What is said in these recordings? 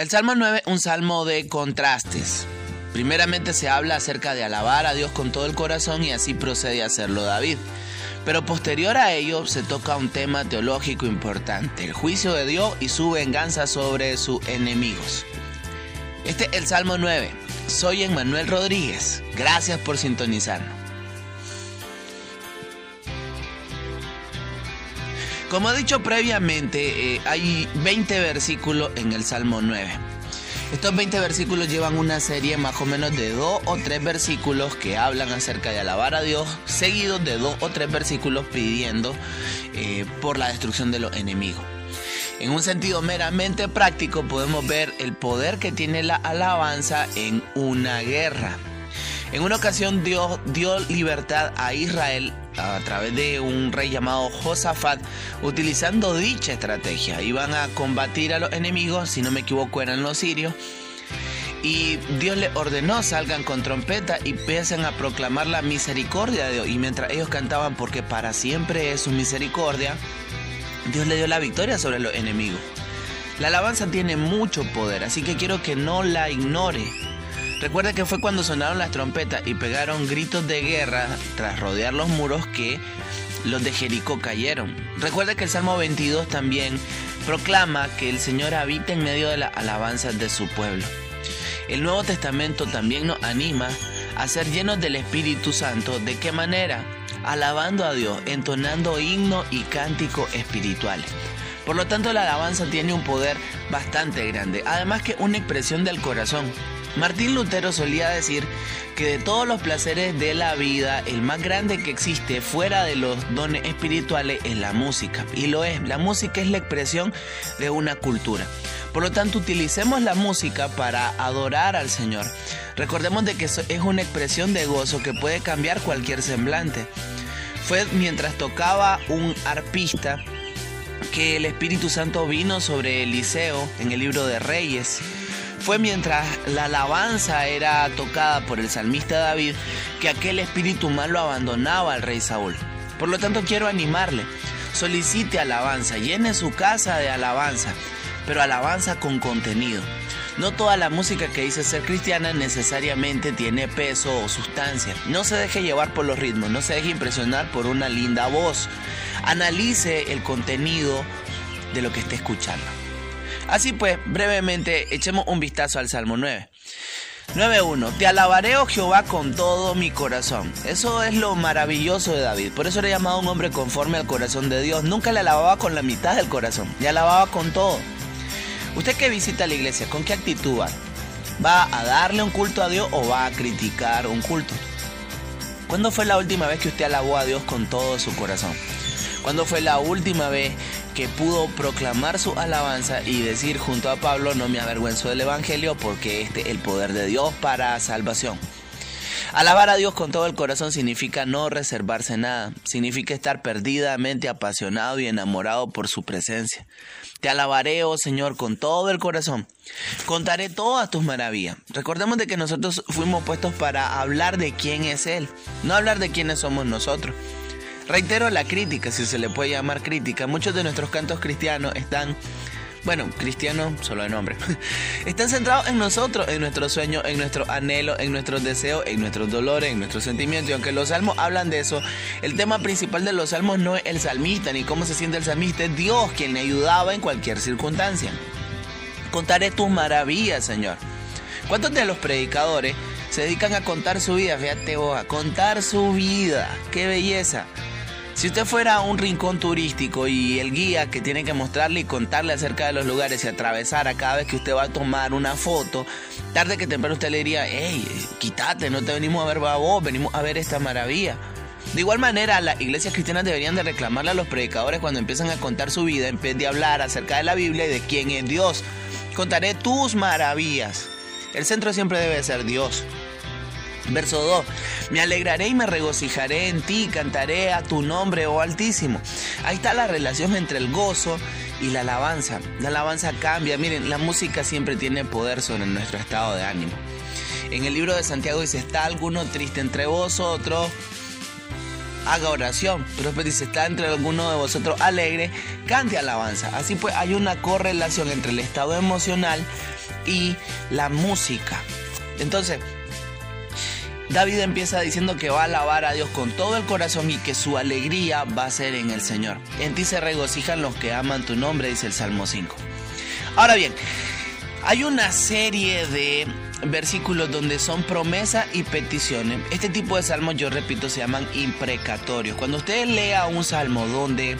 El Salmo 9, un salmo de contrastes. Primeramente se habla acerca de alabar a Dios con todo el corazón y así procede a hacerlo David. Pero posterior a ello se toca un tema teológico importante, el juicio de Dios y su venganza sobre sus enemigos. Este es el Salmo 9. Soy Emmanuel Rodríguez. Gracias por sintonizarnos. Como he dicho previamente, eh, hay 20 versículos en el Salmo 9. Estos 20 versículos llevan una serie más o menos de dos o tres versículos que hablan acerca de alabar a Dios, seguidos de dos o tres versículos pidiendo eh, por la destrucción de los enemigos. En un sentido meramente práctico podemos ver el poder que tiene la alabanza en una guerra. En una ocasión Dios dio libertad a Israel a través de un rey llamado Josafat, utilizando dicha estrategia. Iban a combatir a los enemigos, si no me equivoco eran los sirios. Y Dios le ordenó salgan con trompeta y empiecen a proclamar la misericordia de Dios. Y mientras ellos cantaban porque para siempre es su misericordia, Dios le dio la victoria sobre los enemigos. La alabanza tiene mucho poder, así que quiero que no la ignore. Recuerda que fue cuando sonaron las trompetas y pegaron gritos de guerra tras rodear los muros que los de Jericó cayeron. Recuerda que el Salmo 22 también proclama que el Señor habita en medio de las alabanzas de su pueblo. El Nuevo Testamento también nos anima a ser llenos del Espíritu Santo. ¿De qué manera? Alabando a Dios, entonando himno y cántico espirituales. Por lo tanto, la alabanza tiene un poder bastante grande, además que una expresión del corazón. Martín Lutero solía decir que de todos los placeres de la vida, el más grande que existe fuera de los dones espirituales es la música. Y lo es, la música es la expresión de una cultura. Por lo tanto, utilicemos la música para adorar al Señor. Recordemos de que es una expresión de gozo que puede cambiar cualquier semblante. Fue mientras tocaba un arpista que el Espíritu Santo vino sobre Eliseo en el libro de Reyes fue mientras la alabanza era tocada por el salmista David que aquel espíritu malo abandonaba al rey Saúl. Por lo tanto quiero animarle, solicite alabanza, llene su casa de alabanza, pero alabanza con contenido. No toda la música que dice ser cristiana necesariamente tiene peso o sustancia. No se deje llevar por los ritmos, no se deje impresionar por una linda voz. Analice el contenido de lo que esté escuchando. Así pues, brevemente, echemos un vistazo al Salmo 9. 9.1. Te alabaré, oh Jehová, con todo mi corazón. Eso es lo maravilloso de David. Por eso era llamado un hombre conforme al corazón de Dios. Nunca le alababa con la mitad del corazón. Le alababa con todo. Usted que visita la iglesia, ¿con qué actitud va? ¿Va a darle un culto a Dios o va a criticar un culto? ¿Cuándo fue la última vez que usted alabó a Dios con todo su corazón? ¿Cuándo fue la última vez que pudo proclamar su alabanza y decir junto a Pablo, no me avergüenzo del Evangelio porque este es el poder de Dios para salvación? Alabar a Dios con todo el corazón significa no reservarse nada, significa estar perdidamente apasionado y enamorado por su presencia. Te alabaré, oh Señor, con todo el corazón. Contaré todas tus maravillas. Recordemos de que nosotros fuimos puestos para hablar de quién es Él, no hablar de quiénes somos nosotros. Reitero la crítica, si se le puede llamar crítica. Muchos de nuestros cantos cristianos están, bueno, cristianos solo de nombre, están centrados en nosotros, en nuestros sueños, en nuestros anhelos, en nuestros deseos, en nuestros dolores, en nuestros sentimientos. Y aunque los salmos hablan de eso, el tema principal de los salmos no es el salmista ni cómo se siente el salmista, es Dios quien le ayudaba en cualquier circunstancia. Contaré tus maravillas, Señor. ¿Cuántos de los predicadores se dedican a contar su vida? Fíjate vos, a contar su vida. ¡Qué belleza! Si usted fuera a un rincón turístico y el guía que tiene que mostrarle y contarle acerca de los lugares y atravesar a cada vez que usted va a tomar una foto, tarde que temprano usted le diría, hey, quítate, no te venimos a ver a vos, venimos a ver esta maravilla. De igual manera, las iglesias cristianas deberían de reclamarle a los predicadores cuando empiezan a contar su vida en vez de hablar acerca de la Biblia y de quién es Dios. Contaré tus maravillas. El centro siempre debe ser Dios. Verso 2. Me alegraré y me regocijaré en ti, cantaré a tu nombre, oh Altísimo. Ahí está la relación entre el gozo y la alabanza. La alabanza cambia. Miren, la música siempre tiene poder sobre nuestro estado de ánimo. En el libro de Santiago dice, ¿está alguno triste entre vosotros? Haga oración. Pero dice, ¿está entre alguno de vosotros alegre? Cante alabanza. Así pues hay una correlación entre el estado emocional y la música. Entonces, David empieza diciendo que va a alabar a Dios con todo el corazón y que su alegría va a ser en el Señor. En ti se regocijan los que aman tu nombre, dice el Salmo 5. Ahora bien, hay una serie de versículos donde son promesas y peticiones. Este tipo de salmos, yo repito, se llaman imprecatorios. Cuando usted lea un salmo donde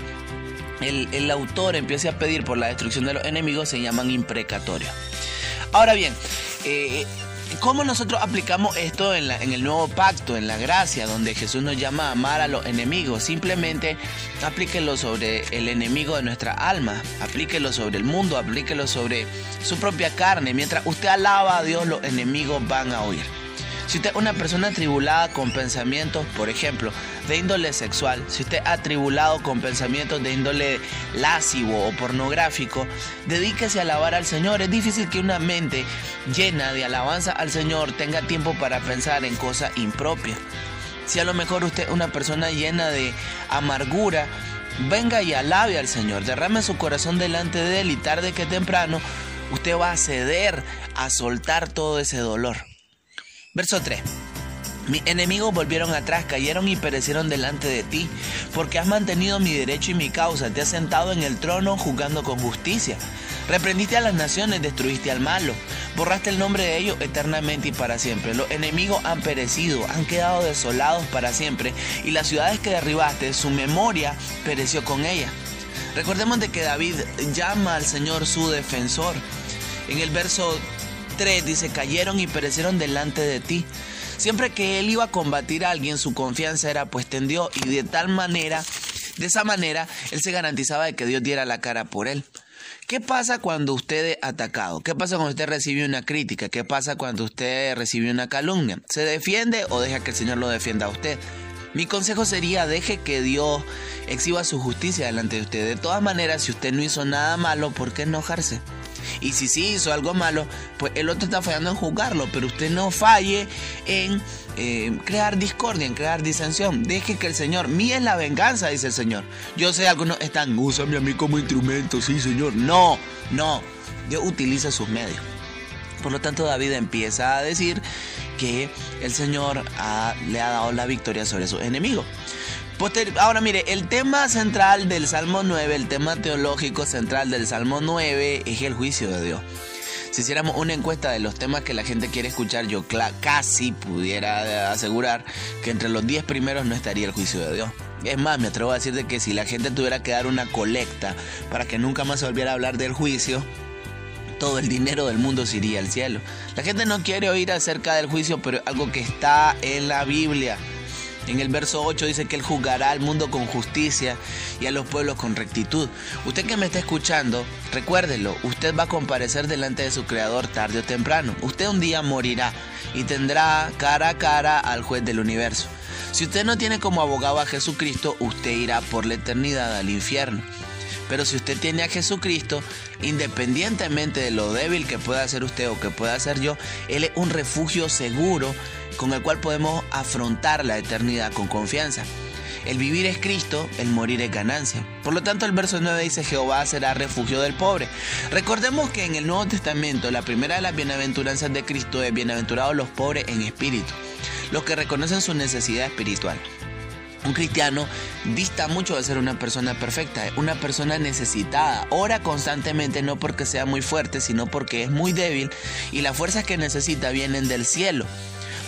el, autor empiece a pedir por la destrucción de los enemigos, se llaman imprecatorios. Ahora bien, eh, ¿Cómo nosotros aplicamos esto en, en, el nuevo pacto, en la gracia, donde Jesús nos llama a amar a los enemigos? Simplemente aplíquelo sobre el enemigo de nuestra alma, aplíquelo sobre el mundo, aplíquelo sobre su propia carne. Mientras usted alaba a Dios, los enemigos van a oír. Si usted es una persona atribulada con pensamientos, por ejemplo, de índole sexual, si usted atribulado con pensamientos de índole lascivo o pornográfico, dedíquese a alabar al Señor. Es difícil que una mente llena de alabanza al Señor tenga tiempo para pensar en cosas impropias. Si a lo mejor usted es una persona llena de amargura, venga y alabe al Señor, derrame su corazón delante de Él y tarde que temprano usted va a ceder a soltar todo ese dolor. Verso 3. Mis enemigos volvieron atrás, cayeron y perecieron delante de ti, porque has mantenido mi derecho y mi causa, te has sentado en el trono juzgando con justicia. Reprendiste a las naciones, destruiste al malo, borraste el nombre de ellos eternamente y para siempre. Los enemigos han perecido, han quedado desolados para siempre, y las ciudades que derribaste, su memoria pereció con ella. Recordemos de que David llama al Señor su defensor. En el verso dice, cayeron y perecieron delante de ti. Siempre que él iba a combatir a alguien, su confianza era puesta en Dios y de tal manera, de esa manera, él se garantizaba de que Dios diera la cara por él. ¿Qué pasa cuando usted es atacado? ¿Qué pasa cuando usted recibe una crítica? ¿Qué pasa cuando usted recibe una calumnia? ¿Se defiende o deja que el Señor lo defienda a usted? Mi consejo sería deje que Dios exhiba su justicia delante de usted. De todas maneras, si usted no hizo nada malo, ¿por qué enojarse? Y si sí hizo algo malo, pues el otro está fallando en juzgarlo, pero usted no falle en eh, crear discordia, en crear disensión. Deje que el Señor, mía es la venganza, dice el Señor. Yo sé, algunos están, úsame a mí como instrumento, sí, Señor. No, no, Dios utiliza sus medios. Por lo tanto, David empieza a decir que el Señor le ha dado la victoria sobre sus enemigos. Ahora mire, el tema central del Salmo 9, el tema teológico central del Salmo 9 es el juicio de Dios. Si hiciéramos una encuesta de los temas que la gente quiere escuchar, yo casi pudiera asegurar que entre los 10 primeros no estaría el juicio de Dios. Es más, me atrevo a decir de que si la gente tuviera que dar una colecta para que nunca más se volviera a hablar del juicio, todo el dinero del mundo se iría al cielo. La gente no quiere oír acerca del juicio, pero algo que está en la Biblia. En el verso 8 dice que Él juzgará al mundo con justicia y a los pueblos con rectitud. Usted que me está escuchando, recuérdelo, usted va a comparecer delante de su Creador tarde o temprano. Usted un día morirá y tendrá cara a cara al juez del universo. Si usted no tiene como abogado a Jesucristo, usted irá por la eternidad al infierno. Pero si usted tiene a Jesucristo, independientemente de lo débil que pueda ser usted o que pueda ser yo, Él es un refugio seguro con el cual podemos afrontar la eternidad con confianza. El vivir es Cristo, el morir es ganancia. Por lo tanto, el verso 9 dice, Jehová será refugio del pobre. Recordemos que en el Nuevo Testamento la primera de las bienaventuranzas de Cristo es bienaventurados los pobres en espíritu, los que reconocen su necesidad espiritual. Un cristiano dista mucho de ser una persona perfecta, una persona necesitada. Ora constantemente no porque sea muy fuerte, sino porque es muy débil y las fuerzas que necesita vienen del cielo.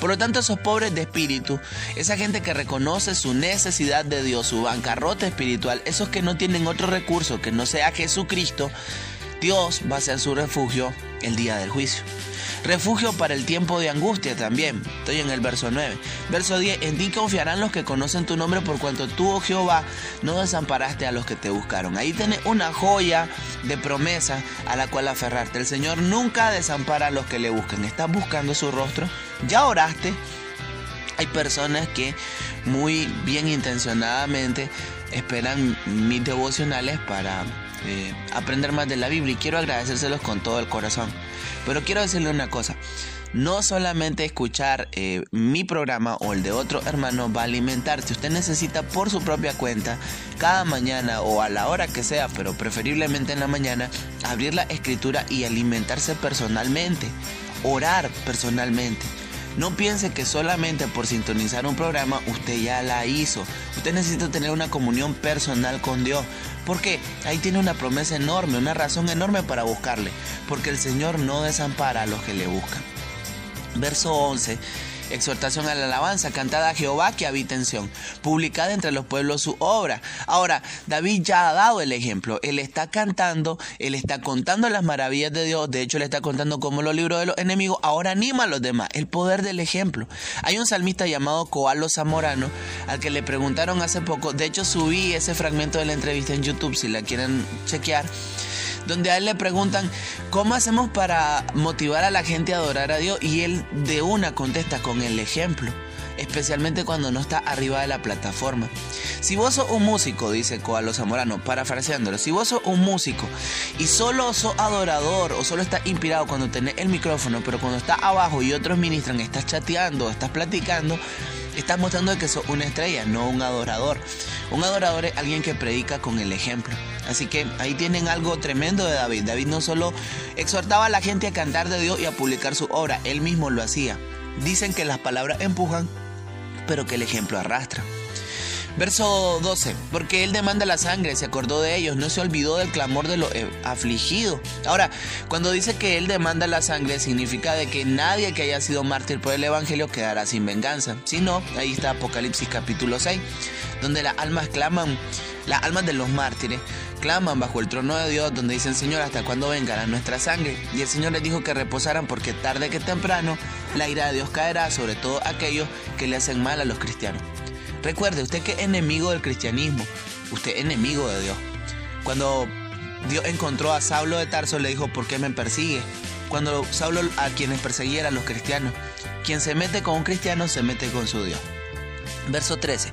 Por lo tanto, esos pobres de espíritu, esa gente que reconoce su necesidad de Dios, su bancarrota espiritual, esos que no tienen otro recurso que no sea Jesucristo, Dios va a ser su refugio el día del juicio. Refugio para el tiempo de angustia también. Estoy en el verso 9. Verso 10. En ti confiarán los que conocen tu nombre por cuanto tú, oh Jehová, no desamparaste a los que te buscaron. Ahí tienes una joya de promesa a la cual aferrarte. El Señor nunca desampara a los que le buscan. ¿Estás buscando su rostro? ¿Ya oraste? Hay personas que muy bien intencionadamente esperan mis devocionales para eh, aprender más de la Biblia y quiero agradecérselos con todo el corazón. Pero quiero decirle una cosa, no solamente escuchar eh, mi programa o el de otro hermano va a alimentarse. Usted necesita por su propia cuenta, cada mañana o a la hora que sea, pero preferiblemente en la mañana, abrir la escritura y alimentarse personalmente, orar personalmente. No piense que solamente por sintonizar un programa usted ya la hizo. Usted necesita tener una comunión personal con Dios. Porque ahí tiene una promesa enorme, una razón enorme para buscarle. Porque el Señor no desampara a los que le buscan. Verso 11 exhortación a la alabanza, cantada a Jehová que habita en Sión, publicada entre los pueblos su obra. Ahora, David ya ha dado el ejemplo, él está cantando, él está contando las maravillas de Dios, de hecho le está contando cómo lo libró de los enemigos, ahora anima a los demás, el poder del ejemplo. Hay un salmista llamado Coalo Zamorano, al que le preguntaron hace poco, de hecho subí ese fragmento de la entrevista en YouTube si la quieren chequear donde a él le preguntan, ¿cómo hacemos para motivar a la gente a adorar a Dios? Y él de una contesta con el ejemplo, especialmente cuando no está arriba de la plataforma. Si vos sos un músico, dice Coalo Zamorano, parafraseándolo, si vos sos un músico y solo sos adorador o solo estás inspirado cuando tenés el micrófono, pero cuando estás abajo y otros ministran, estás chateando, estás platicando, estás mostrando que sos una estrella, no un adorador. Un adorador es alguien que predica con el ejemplo. Así que ahí tienen algo tremendo de David. David no solo exhortaba a la gente a cantar de Dios y a publicar su obra, él mismo lo hacía. Dicen que las palabras empujan, pero que el ejemplo arrastra. Verso 12, porque él demanda la sangre, se acordó de ellos, no se olvidó del clamor de los eh, afligidos. Ahora, cuando dice que él demanda la sangre, significa de que nadie que haya sido mártir por el Evangelio quedará sin venganza. Si no, ahí está Apocalipsis capítulo 6, donde las almas claman, las almas de los mártires claman bajo el trono de Dios, donde dicen, Señor, ¿hasta cuándo vengará nuestra sangre? Y el Señor les dijo que reposaran porque tarde que temprano la ira de Dios caerá sobre todo aquellos que le hacen mal a los cristianos. Recuerde, usted que es enemigo del cristianismo, usted es enemigo de Dios. Cuando Dios encontró a Saulo de Tarso, le dijo, ¿por qué me persigue? Cuando Saulo a quienes perseguía eran los cristianos. Quien se mete con un cristiano se mete con su Dios. Verso 13.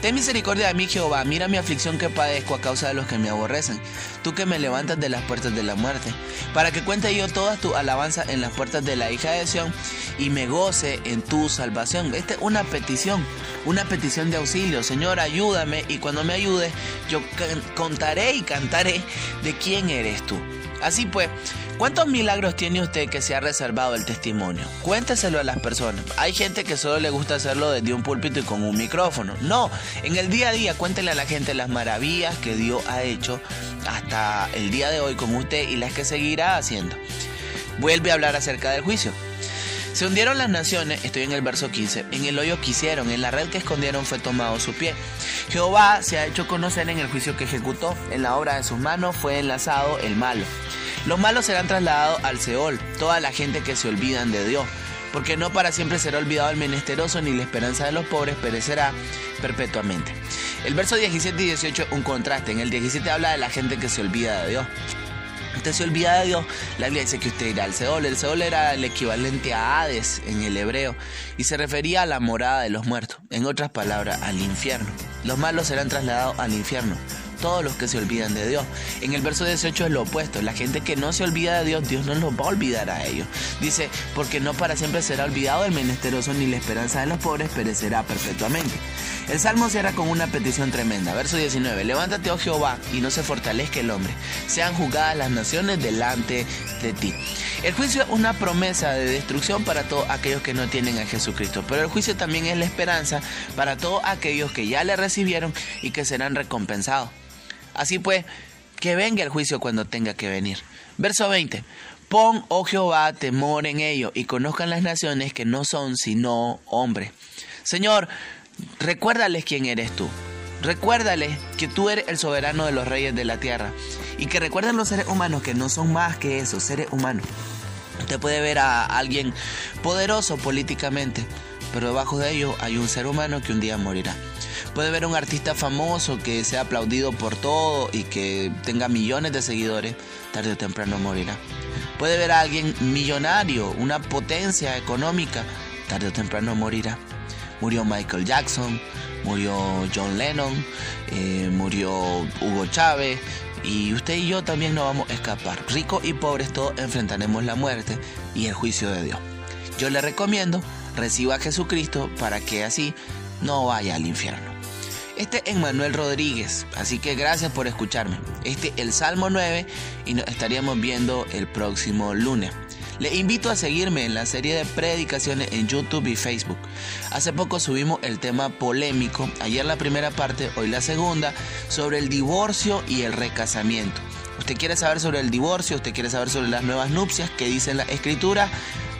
Ten misericordia de mí, Jehová, mira mi aflicción que padezco a causa de los que me aborrecen, tú que me levantas de las puertas de la muerte, para que cuente yo toda tu alabanza en las puertas de la hija de Sión y me goce en tu salvación. Esta es una petición, una petición de auxilio. Señor, ayúdame y cuando me ayudes, yo contaré y cantaré de quién eres tú. Así pues, ¿cuántos milagros tiene usted que se ha reservado el testimonio? Cuénteselo a las personas. Hay gente que solo le gusta hacerlo desde un púlpito y con un micrófono. No, en el día a día cuéntele a la gente las maravillas que Dios ha hecho hasta el día de hoy con usted y las que seguirá haciendo. Vuelve a hablar acerca del juicio. Se hundieron las naciones, estoy en el verso 15, en el hoyo que hicieron, en la red que escondieron fue tomado su pie. Jehová se ha hecho conocer en el juicio que ejecutó, en la obra de sus manos fue enlazado el malo. Los malos serán trasladados al Seol, toda la gente que se olvidan de Dios, porque no para siempre será olvidado el menesteroso ni la esperanza de los pobres perecerá perpetuamente. El verso 17 y 18 un contraste, en el 17 habla de la gente que se olvida de Dios. Usted se olvida de Dios, la Biblia dice que usted irá al Seol. El Seol era el equivalente a Hades en el hebreo y se refería a la morada de los muertos, en otras palabras, al infierno. Los malos serán trasladados al infierno todos los que se olvidan de Dios. En el verso 18 es lo opuesto, la gente que no se olvida de Dios, Dios no los va a olvidar a ellos. Dice, porque no para siempre será olvidado el menesteroso ni la esperanza de los pobres perecerá perpetuamente. El salmo cierra con una petición tremenda. Verso 19. Levántate, oh Jehová, y no se fortalezca el hombre. Sean juzgadas las naciones delante de ti. El juicio es una promesa de destrucción para todos aquellos que no tienen a Jesucristo. Pero el juicio también es la esperanza para todos aquellos que ya le recibieron y que serán recompensados. Así pues, que venga el juicio cuando tenga que venir. Verso 20. Pon, oh Jehová, temor en ellos y conozcan las naciones que no son sino hombres. Señor, recuérdales quién eres tú. Recuérdales que tú eres el soberano de los reyes de la tierra y que recuerden los seres humanos que no son más que eso, seres humanos. Usted puede ver a alguien poderoso políticamente, pero debajo de ello hay un ser humano que un día morirá. Puede ver un artista famoso que sea aplaudido por todo y que tenga millones de seguidores, tarde o temprano morirá. Puede ver a alguien millonario, una potencia económica, tarde o temprano morirá. Murió Michael Jackson, murió John Lennon, eh, murió Hugo Chávez, y usted y yo también no vamos a escapar. Ricos y pobres todos enfrentaremos la muerte y el juicio de Dios. Yo le recomiendo reciba a Jesucristo para que así no vaya al infierno. Este es Manuel Rodríguez, así que gracias por escucharme. Este es el Salmo 9 y nos estaríamos viendo el próximo lunes. Le invito a seguirme en la serie de predicaciones en YouTube y Facebook. Hace poco subimos el tema polémico, ayer la primera parte, hoy la segunda, sobre el divorcio y el recasamiento. ¿Usted quiere saber sobre el divorcio? ¿Usted quiere saber sobre las nuevas nupcias que dice la escritura?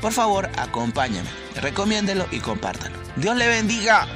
Por favor, acompáñame, recomiéndelo y compártalo. Dios le bendiga.